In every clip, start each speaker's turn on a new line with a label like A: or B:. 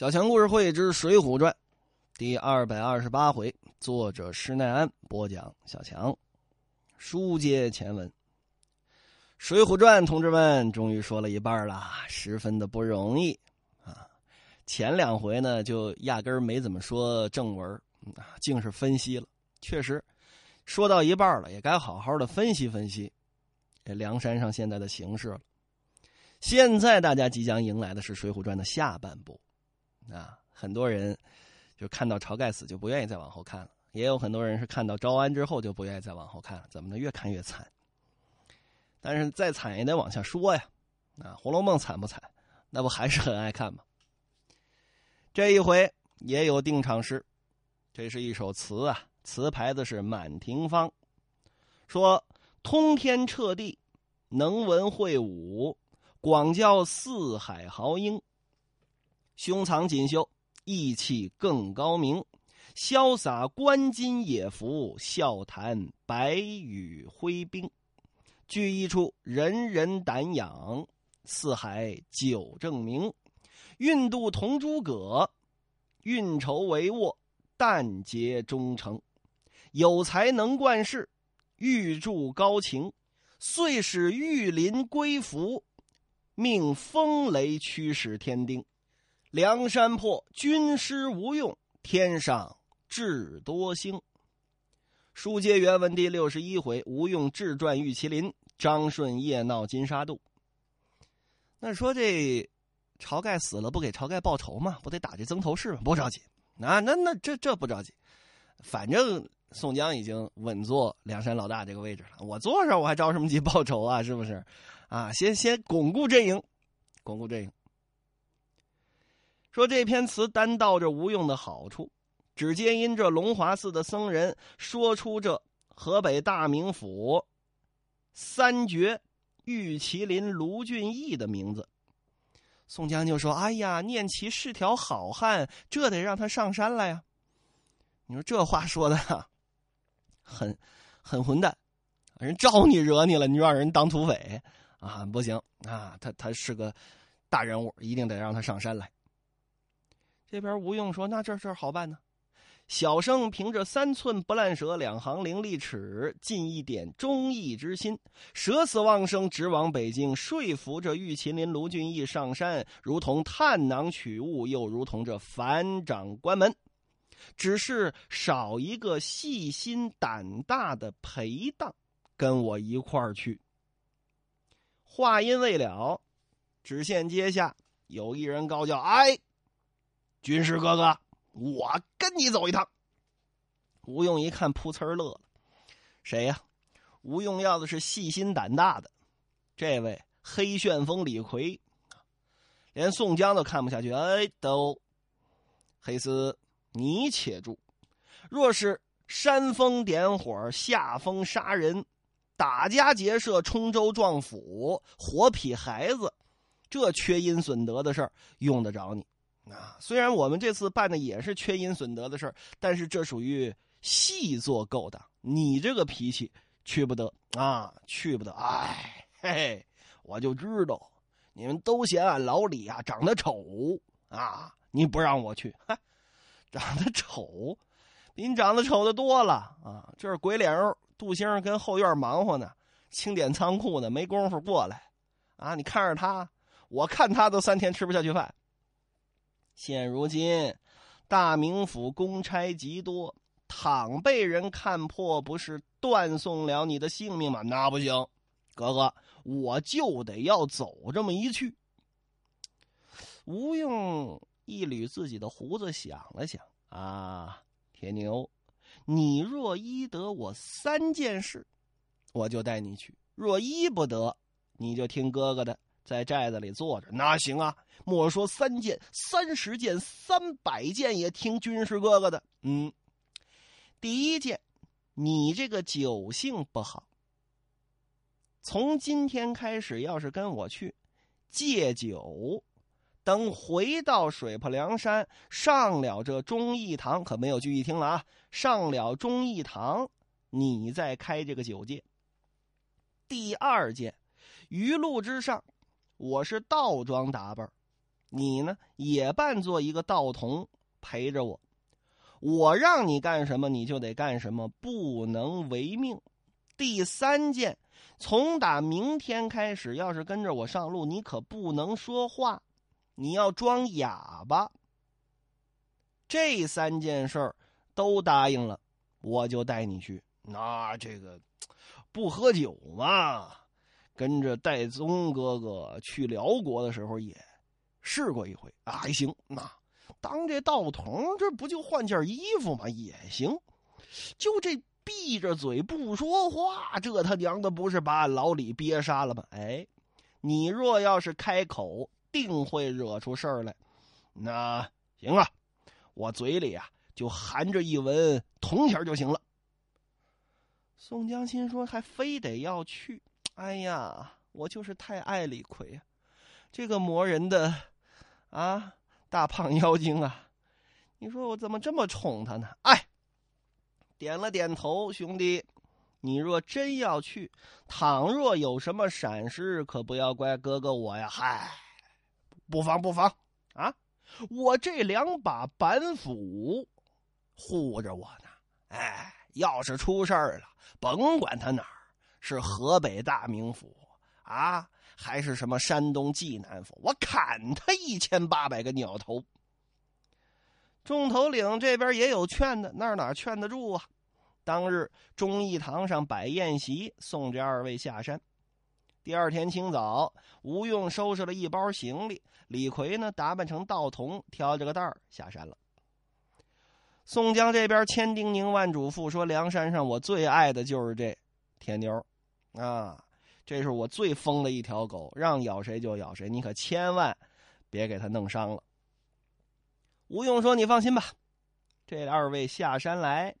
A: 小强故事会之《水浒传》第二百二十八回，作者施耐庵播讲。小强书接前文，《水浒传》同志们终于说了一半了，十分的不容易啊！前两回呢，就压根儿没怎么说正文啊，竟是分析了。确实，说到一半了，也该好好的分析分析这梁山上现在的形势了。现在大家即将迎来的是《水浒传》的下半部。啊，很多人就看到晁盖死就不愿意再往后看了，也有很多人是看到招安之后就不愿意再往后看了。怎么能？越看越惨。但是再惨也得往下说呀。啊，《红楼梦》惨不惨？那不还是很爱看吗？这一回也有定场诗，这是一首词啊，词牌子是《满庭芳》，说通天彻地，能文会武，广教四海豪英。胸藏锦绣，意气更高明；潇洒观巾野服，笑谈白羽挥兵。聚一处，人人胆仰；四海久正明。运渡同诸葛，运筹帷幄，但结忠诚。有才能冠世，欲铸高擎。遂使玉林归服，命风雷驱使天丁。梁山破军师无用，天上智多星。书接原文第六十一回：吴用智传玉麒麟，张顺夜闹金沙渡。那说这晁盖死了，不给晁盖报仇吗？不得打这曾头市吗？不着急啊，那那这这不着急，反正宋江已经稳坐梁山老大这个位置了，我坐上我还着什么急报仇啊？是不是？啊，先先巩固阵营，巩固阵营。说这篇词单道着吴用的好处，只皆因这龙华寺的僧人说出这河北大名府三绝玉麒麟卢俊义的名字。宋江就说：“哎呀，念其是条好汉，这得让他上山来呀！”你说这话说的很很混蛋，人招你惹你了，你让人当土匪啊？不行啊！他他是个大人物，一定得让他上山来。这边吴用说：“那这事好办呢。小生凭着三寸不烂舌，两行伶俐齿，尽一点忠义之心，舍死忘生，直往北京，说服这玉麒麟卢俊义上山，如同探囊取物，又如同这反掌关门。只是少一个细心胆大的陪当，跟我一块儿去。”话音未了，只见阶下有一人高叫：“哎！”军师哥哥，我跟你走一趟。吴用一看，噗呲乐了。谁呀？吴用要的是细心胆大的。这位黑旋风李逵，连宋江都看不下去。哎，都黑丝，你且住。若是煽风点火、下风杀人、打家劫舍、冲州撞府、活劈孩子，这缺阴损德的事儿，用得着你？啊，虽然我们这次办的也是缺阴损德的事儿，但是这属于细作勾当。你这个脾气去不得啊，去不得！哎，嘿嘿，我就知道你们都嫌俺老李啊长得丑啊，你不让我去，长得丑，比你长得丑的多了啊！这是鬼脸肉杜兴跟后院忙活呢，清点仓库呢，没工夫过来啊！你看着他，我看他都三天吃不下去饭。现如今，大名府公差极多，倘被人看破，不是断送了你的性命吗？那不行，哥哥，我就得要走这么一去。吴用一捋自己的胡子，想了想，啊，铁牛，你若依得我三件事，我就带你去；若依不得，你就听哥哥的。在寨子里坐着，那行啊！莫说三件，三十件、三百件也听军师哥哥的。嗯，第一件，你这个酒性不好。从今天开始，要是跟我去戒酒，等回到水泊梁山，上了这忠义堂，可没有聚义厅了啊！上了忠义堂，你再开这个酒戒。第二件，鱼路之上。我是倒装打扮，你呢也扮作一个道童陪着我。我让你干什么，你就得干什么，不能违命。第三件，从打明天开始，要是跟着我上路，你可不能说话，你要装哑巴。这三件事儿都答应了，我就带你去。那这个不喝酒嘛，跟着戴宗哥哥去辽国的时候也试过一回啊，还行。那。当这道童，这不就换件衣服吗？也行，就这闭着嘴不说话，这他娘的不是把老李憋杀了吗？哎，你若要是开口，定会惹出事儿来。那行啊，我嘴里啊就含着一文铜钱就行了。宋江心说：“还非得要去？哎呀，我就是太爱李逵啊，这个磨人的啊！”大胖 妖精啊，你说我怎么这么宠他呢？哎，点了点头，兄弟，你若真要去，倘若有什么闪失，可不要怪哥哥我呀。嗨，不妨不妨啊，我这两把板斧护着我呢。哎，要是出事儿了，甭管他哪儿，是河北大名府啊。还是什么山东济南府，我砍他一千八百个鸟头。众头领这边也有劝的，那哪劝得住啊？当日忠义堂上摆宴席，送这二位下山。第二天清早，吴用收拾了一包行李，李逵呢打扮成道童，挑着个担儿下山了。宋江这边千叮咛万嘱咐说：“梁山上我最爱的就是这铁牛，啊。”这是我最疯的一条狗，让咬谁就咬谁，你可千万别给他弄伤了。吴用说：“你放心吧，这二位下山来，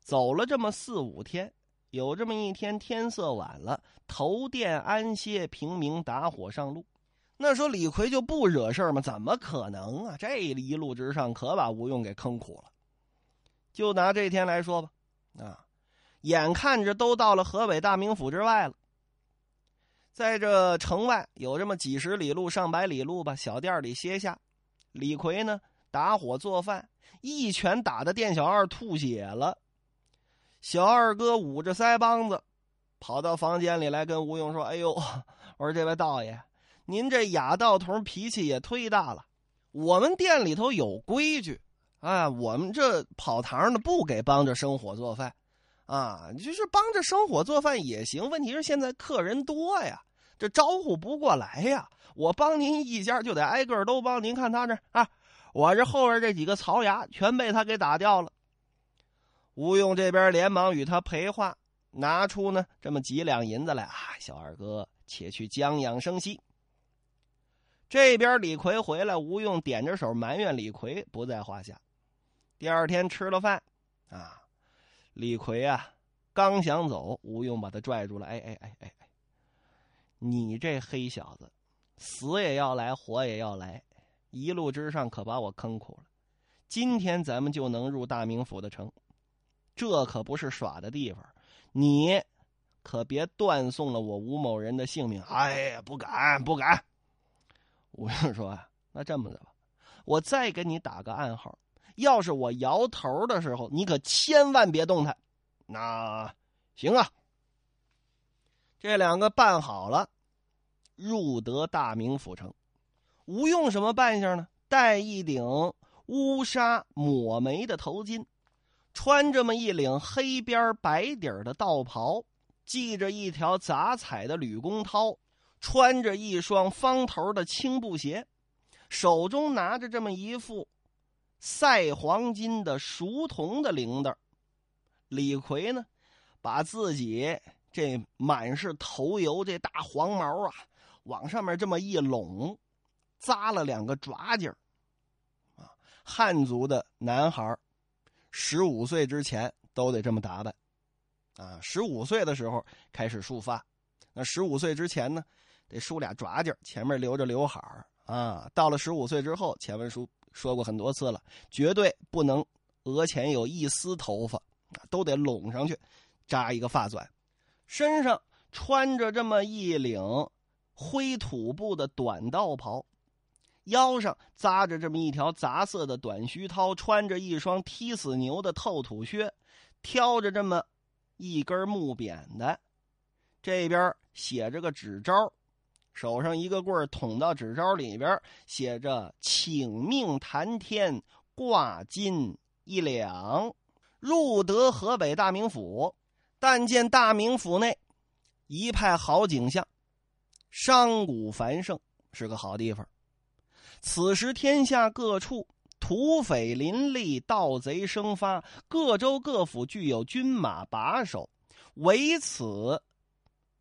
A: 走了这么四五天，有这么一天天色晚了，投店安歇，平民打火上路。那说李逵就不惹事吗？怎么可能啊？这一路之上可把吴用给坑苦了。就拿这天来说吧，啊，眼看着都到了河北大名府之外了。”在这城外有这么几十里路、上百里路吧，小店里歇下。李逵呢，打火做饭，一拳打的店小二吐血了。小二哥捂着腮帮子，跑到房间里来跟吴用说：“哎呦，我说这位道爷，您这哑道童脾气也忒大了。我们店里头有规矩，啊，我们这跑堂的不给帮着生火做饭。”啊，就是帮着生火做饭也行，问题是现在客人多呀，这招呼不过来呀。我帮您一家就得挨个都帮，您看他这啊，我这后边这几个槽牙全被他给打掉了。吴用这边连忙与他赔话，拿出呢这么几两银子来啊，小二哥且去将养生息。这边李逵回来，吴用点着手埋怨李逵不在话下。第二天吃了饭，啊。李逵啊，刚想走，吴用把他拽住了。哎哎哎哎哎，你这黑小子，死也要来，活也要来，一路之上可把我坑苦了。今天咱们就能入大名府的城，这可不是耍的地方。你可别断送了我吴某人的性命。哎呀，不敢不敢。吴用说：“那这么的吧，我再给你打个暗号。”要是我摇头的时候，你可千万别动弹。那行啊，这两个办好了，入得大名府城。吴用什么扮相呢？戴一顶乌纱抹眉的头巾，穿这么一领黑边白底的道袍，系着一条杂彩的吕公绦，穿着一双方头的青布鞋，手中拿着这么一副。赛黄金的熟铜的铃铛，李逵呢，把自己这满是头油这大黄毛啊，往上面这么一拢，扎了两个爪劲儿。啊，汉族的男孩十五岁之前都得这么打扮，啊，十五岁的时候开始束发，那十五岁之前呢，得梳俩爪劲儿，前面留着刘海儿啊。到了十五岁之后，前文书。说过很多次了，绝对不能额前有一丝头发，都得拢上去，扎一个发钻。身上穿着这么一领灰土布的短道袍，腰上扎着这么一条杂色的短须绦，穿着一双踢死牛的透土靴，挑着这么一根木扁担，这边写着个纸招，手上一个棍儿捅到纸招里边，写着“请命谈天，挂金一两”，入得河北大名府。但见大名府内一派好景象，商贾繁盛，是个好地方。此时天下各处土匪林立，盗贼生发，各州各府具有军马把守，唯此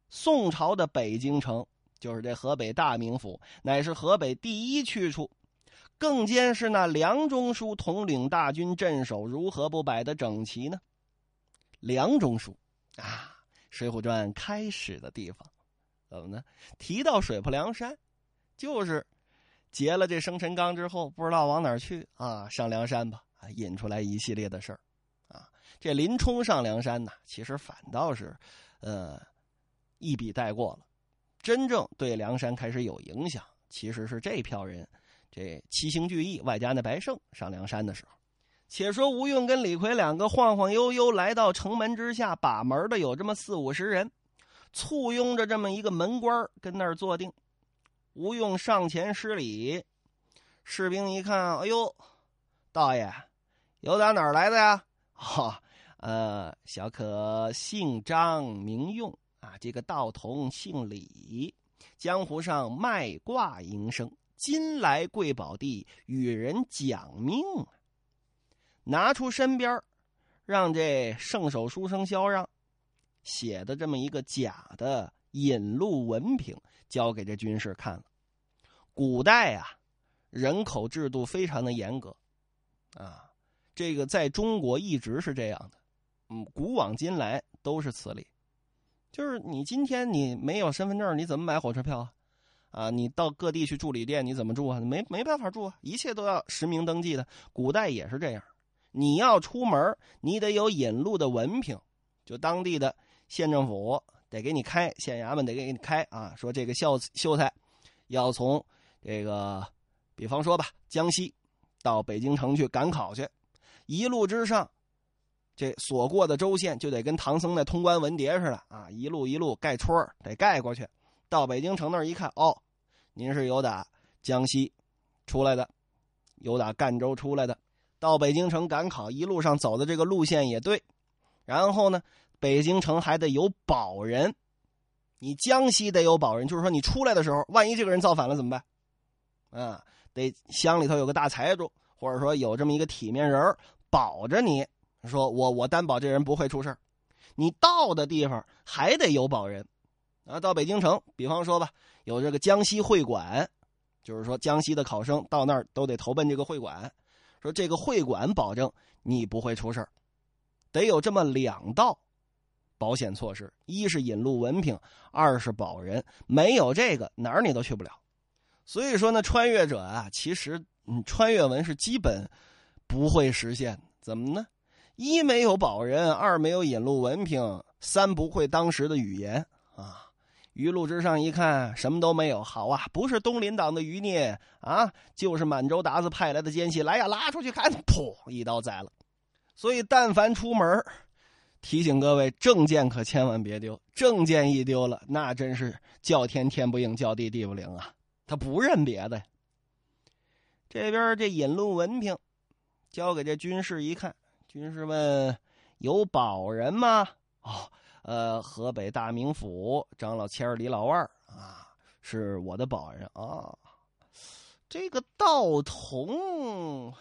A: 宋朝的北京城，就是这河北大名府，乃是河北第一去处。更兼是那梁中书统领大军镇守，如何不摆得整齐呢？梁中书。啊，《水浒传》开始的地方，怎么呢？提到水泊梁山，就是结了这生辰纲之后，不知道往哪去啊？上梁山吧，引出来一系列的事儿，啊，这林冲上梁山呢，其实反倒是，呃，一笔带过了。真正对梁山开始有影响，其实是这票人，这七星聚义外加那白胜上梁山的时候。且说吴用跟李逵两个晃晃悠悠来到城门之下，把门的有这么四五十人，簇拥着这么一个门官跟那儿坐定。吴用上前施礼，士兵一看，哎呦，道爷，有打哪儿来的呀？哈，呃，小可姓张名用啊，这个道童姓李，江湖上卖卦营生，今来贵宝地与人讲命啊。拿出身边让这圣手书生萧让写的这么一个假的引路文凭，交给这军士看了。古代啊，人口制度非常的严格，啊，这个在中国一直是这样的，嗯，古往今来都是此理。就是你今天你没有身份证，你怎么买火车票啊？啊，你到各地去住旅店，你怎么住啊？没没办法住啊，一切都要实名登记的。古代也是这样。你要出门，你得有引路的文凭，就当地的县政府得给你开，县衙门得给你开啊。说这个秀秀才要从这个，比方说吧，江西到北京城去赶考去，一路之上，这所过的州县就得跟唐僧那通关文牒似的啊，一路一路盖戳得盖过去。到北京城那儿一看，哦，您是有打江西出来的，有打赣州出来的。到北京城赶考，一路上走的这个路线也对，然后呢，北京城还得有保人，你江西得有保人，就是说你出来的时候，万一这个人造反了怎么办？啊，得乡里头有个大财主，或者说有这么一个体面人保着你，说我我担保这人不会出事你到的地方还得有保人，啊，到北京城，比方说吧，有这个江西会馆，就是说江西的考生到那儿都得投奔这个会馆。说这个会馆保证你不会出事得有这么两道保险措施：一是引路文凭，二是保人。没有这个，哪儿你都去不了。所以说呢，穿越者啊，其实嗯，穿越文是基本不会实现。怎么呢？一没有保人，二没有引路文凭，三不会当时的语言啊。鱼路之上一看，什么都没有。好啊，不是东林党的余孽啊，就是满洲鞑子派来的奸细。来呀，拉出去看！噗，一刀宰了。所以，但凡出门，提醒各位，证件可千万别丢。证件一丢了，那真是叫天天不应，叫地地不灵啊！他不认别的。这边这引路文凭交给这军士一看，军士问：“有保人吗？”哦。呃，河北大名府张老千儿李老万啊，是我的保人啊。这个道童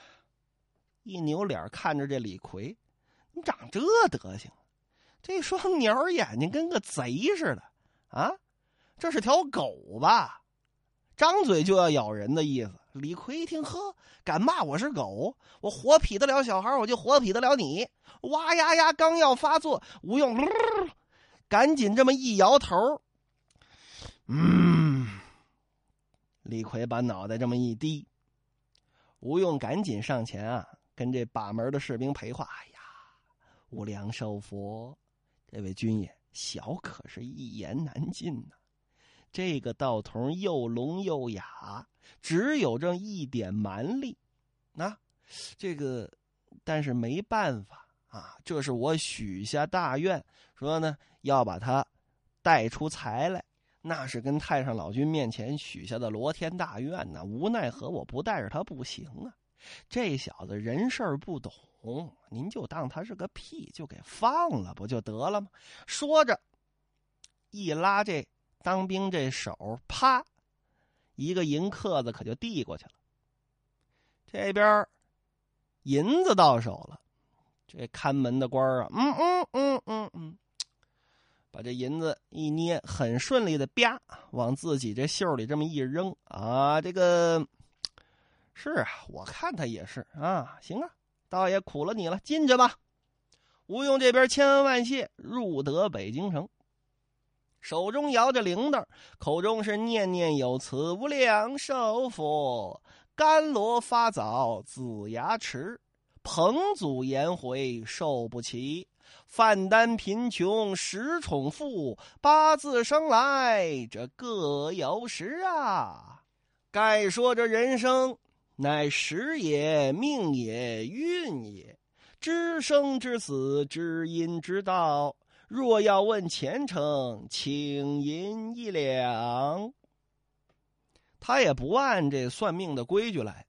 A: 一扭脸看着这李逵，你长这德行，这双鸟眼睛跟个贼似的啊！这是条狗吧？张嘴就要咬人的意思。李逵一听，呵，敢骂我是狗？我活劈得了小孩，我就活劈得了你！哇呀呀，刚要发作，吴用赶紧这么一摇头，嗯，李逵把脑袋这么一低，吴用赶紧上前啊，跟这把门的士兵赔话：“哎呀，无量寿佛，这位军爷，小可是一言难尽呐。这个道童又聋又哑，只有这一点蛮力，啊，这个，但是没办法啊，这是我许下大愿，说呢要把他带出财来，那是跟太上老君面前许下的罗天大愿呢，无奈何我不带着他不行啊，这小子人事不懂，您就当他是个屁，就给放了不就得了吗？说着，一拉这。当兵这手，啪，一个银克子可就递过去了。这边银子到手了，这看门的官啊，嗯嗯嗯嗯嗯，把这银子一捏，很顺利的啪往自己这袖里这么一扔啊，这个是啊，我看他也是啊，行啊，倒也苦了你了，进去吧。吴用这边千恩万谢，入得北京城。手中摇着铃铛，口中是念念有词：“无量寿佛，甘罗发早子牙迟，彭祖颜回受不起，范丹贫穷十宠妇，八字生来这各有时啊！该说这人生乃时也，命也，运也，知生知死，知因知道。”若要问前程，请银一两。他也不按这算命的规矩来，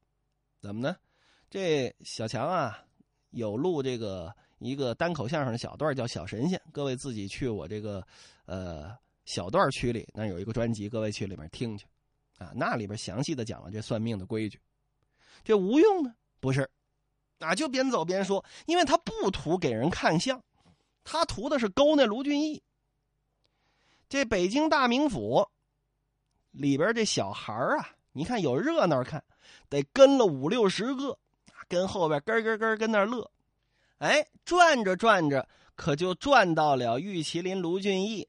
A: 怎么呢？这小强啊，有录这个一个单口相声的小段叫《小神仙》，各位自己去我这个呃小段区里，那有一个专辑，各位去里面听去啊。那里边详细的讲了这算命的规矩。这吴用呢，不是，啊，就边走边说，因为他不图给人看相。他图的是勾那卢俊义。这北京大名府里边这小孩啊，你看有热闹看，得跟了五六十个，跟后边咯咯咯跟那乐。哎，转着转着，可就转到了玉麒麟卢俊义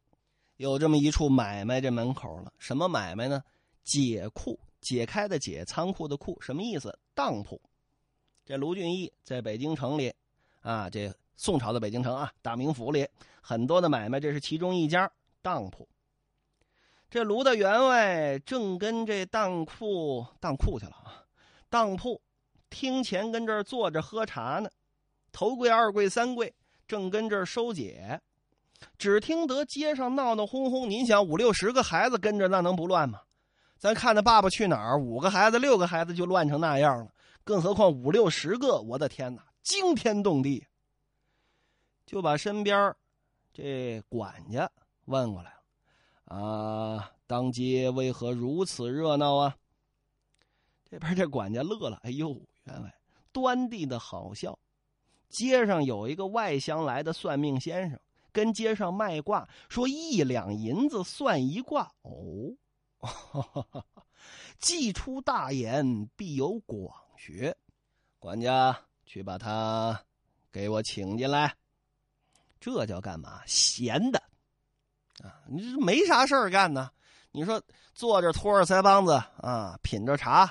A: 有这么一处买卖这门口了。什么买卖呢？解库，解开的解，仓库的库，什么意思？当铺。这卢俊义在北京城里啊，这。宋朝的北京城啊，大名府里很多的买卖，这是其中一家当铺。这卢大员外正跟这当铺当铺去了啊，当铺厅前跟这儿坐着喝茶呢，头柜、二柜、三柜正跟这儿收解。只听得街上闹闹哄哄，您想五六十个孩子跟着，那能不乱吗？咱看那《爸爸去哪儿》，五个孩子、六个孩子就乱成那样了，更何况五六十个，我的天哪，惊天动地！就把身边这管家问过来了，啊，当街为何如此热闹啊？这边这管家乐了，哎呦，员外端地的好笑。街上有一个外乡来的算命先生，跟街上卖卦，说一两银子算一卦。哦，既出大言，必有广学。管家去把他给我请进来。这叫干嘛？闲的，啊，你这没啥事儿干呢。你说坐着托着腮帮子啊，品着茶，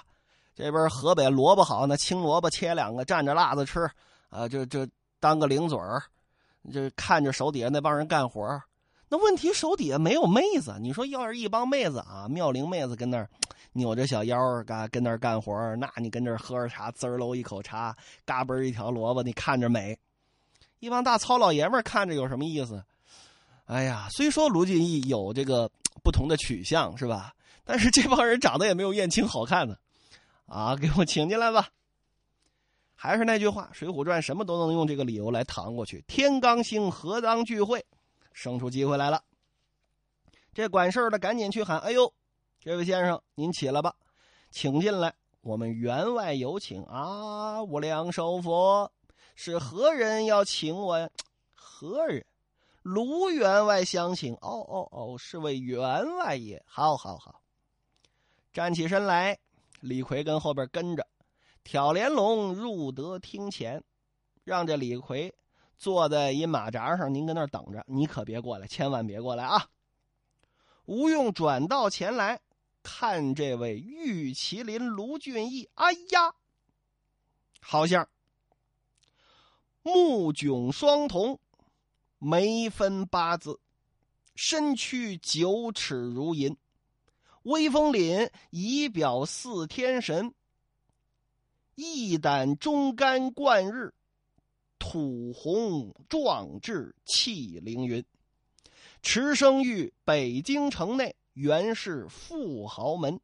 A: 这边河北萝卜好，那青萝卜切两个蘸着辣子吃，啊，就就当个零嘴儿，就看着手底下那帮人干活那问题手底下没有妹子，你说要是一帮妹子啊，妙龄妹子跟那儿扭着小腰嘎跟那儿干活那你跟这儿喝着茶，滋喽一口茶，嘎嘣一条萝卜，你看着美。一帮大糙老爷们看着有什么意思？哎呀，虽说卢俊义有这个不同的取向，是吧？但是这帮人长得也没有燕青好看呢。啊，给我请进来吧。还是那句话，《水浒传》什么都能用这个理由来搪过去。天罡星何当聚会？生出机会来了。这管事的赶紧去喊：“哎呦，这位先生，您起来吧，请进来，我们员外有请啊！无量寿佛。”是何人要请我呀？何人？卢员外相请。哦哦哦，是位员外也。好，好，好。站起身来，李逵跟后边跟着，挑帘笼入得厅前，让这李逵坐在一马扎上，您跟那儿等着，你可别过来，千万别过来啊！吴用转到前来，看这位玉麒麟卢俊义，哎呀，好像。目炯双瞳，眉分八字，身躯九尺如银，威风凛，仪表似天神。一胆忠肝贯日，吐红壮志气凌云。驰生于北京城内，原是富豪门。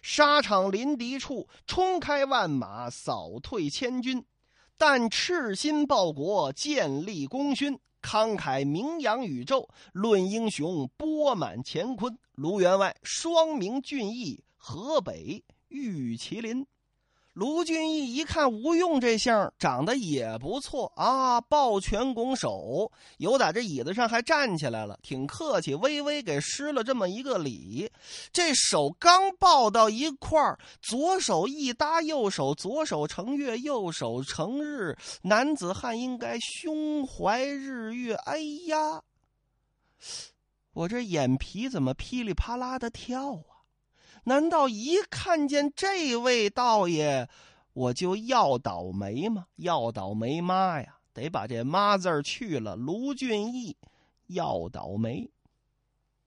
A: 沙场临敌处，冲开万马，扫退千军。但赤心报国，建立功勋，慷慨名扬宇宙。论英雄，波满乾坤。卢员外，双名俊逸，河北玉麒麟。卢俊义一看吴用这相长得也不错啊，抱拳拱手，有打这椅子上还站起来了，挺客气，微微给施了这么一个礼。这手刚抱到一块儿，左手一搭，右手左手成月，右手成日，男子汉应该胸怀日月。哎呀，我这眼皮怎么噼里啪啦的跳啊？难道一看见这位道爷，我就要倒霉吗？要倒霉妈呀！得把这妈字去了。卢俊义要倒霉。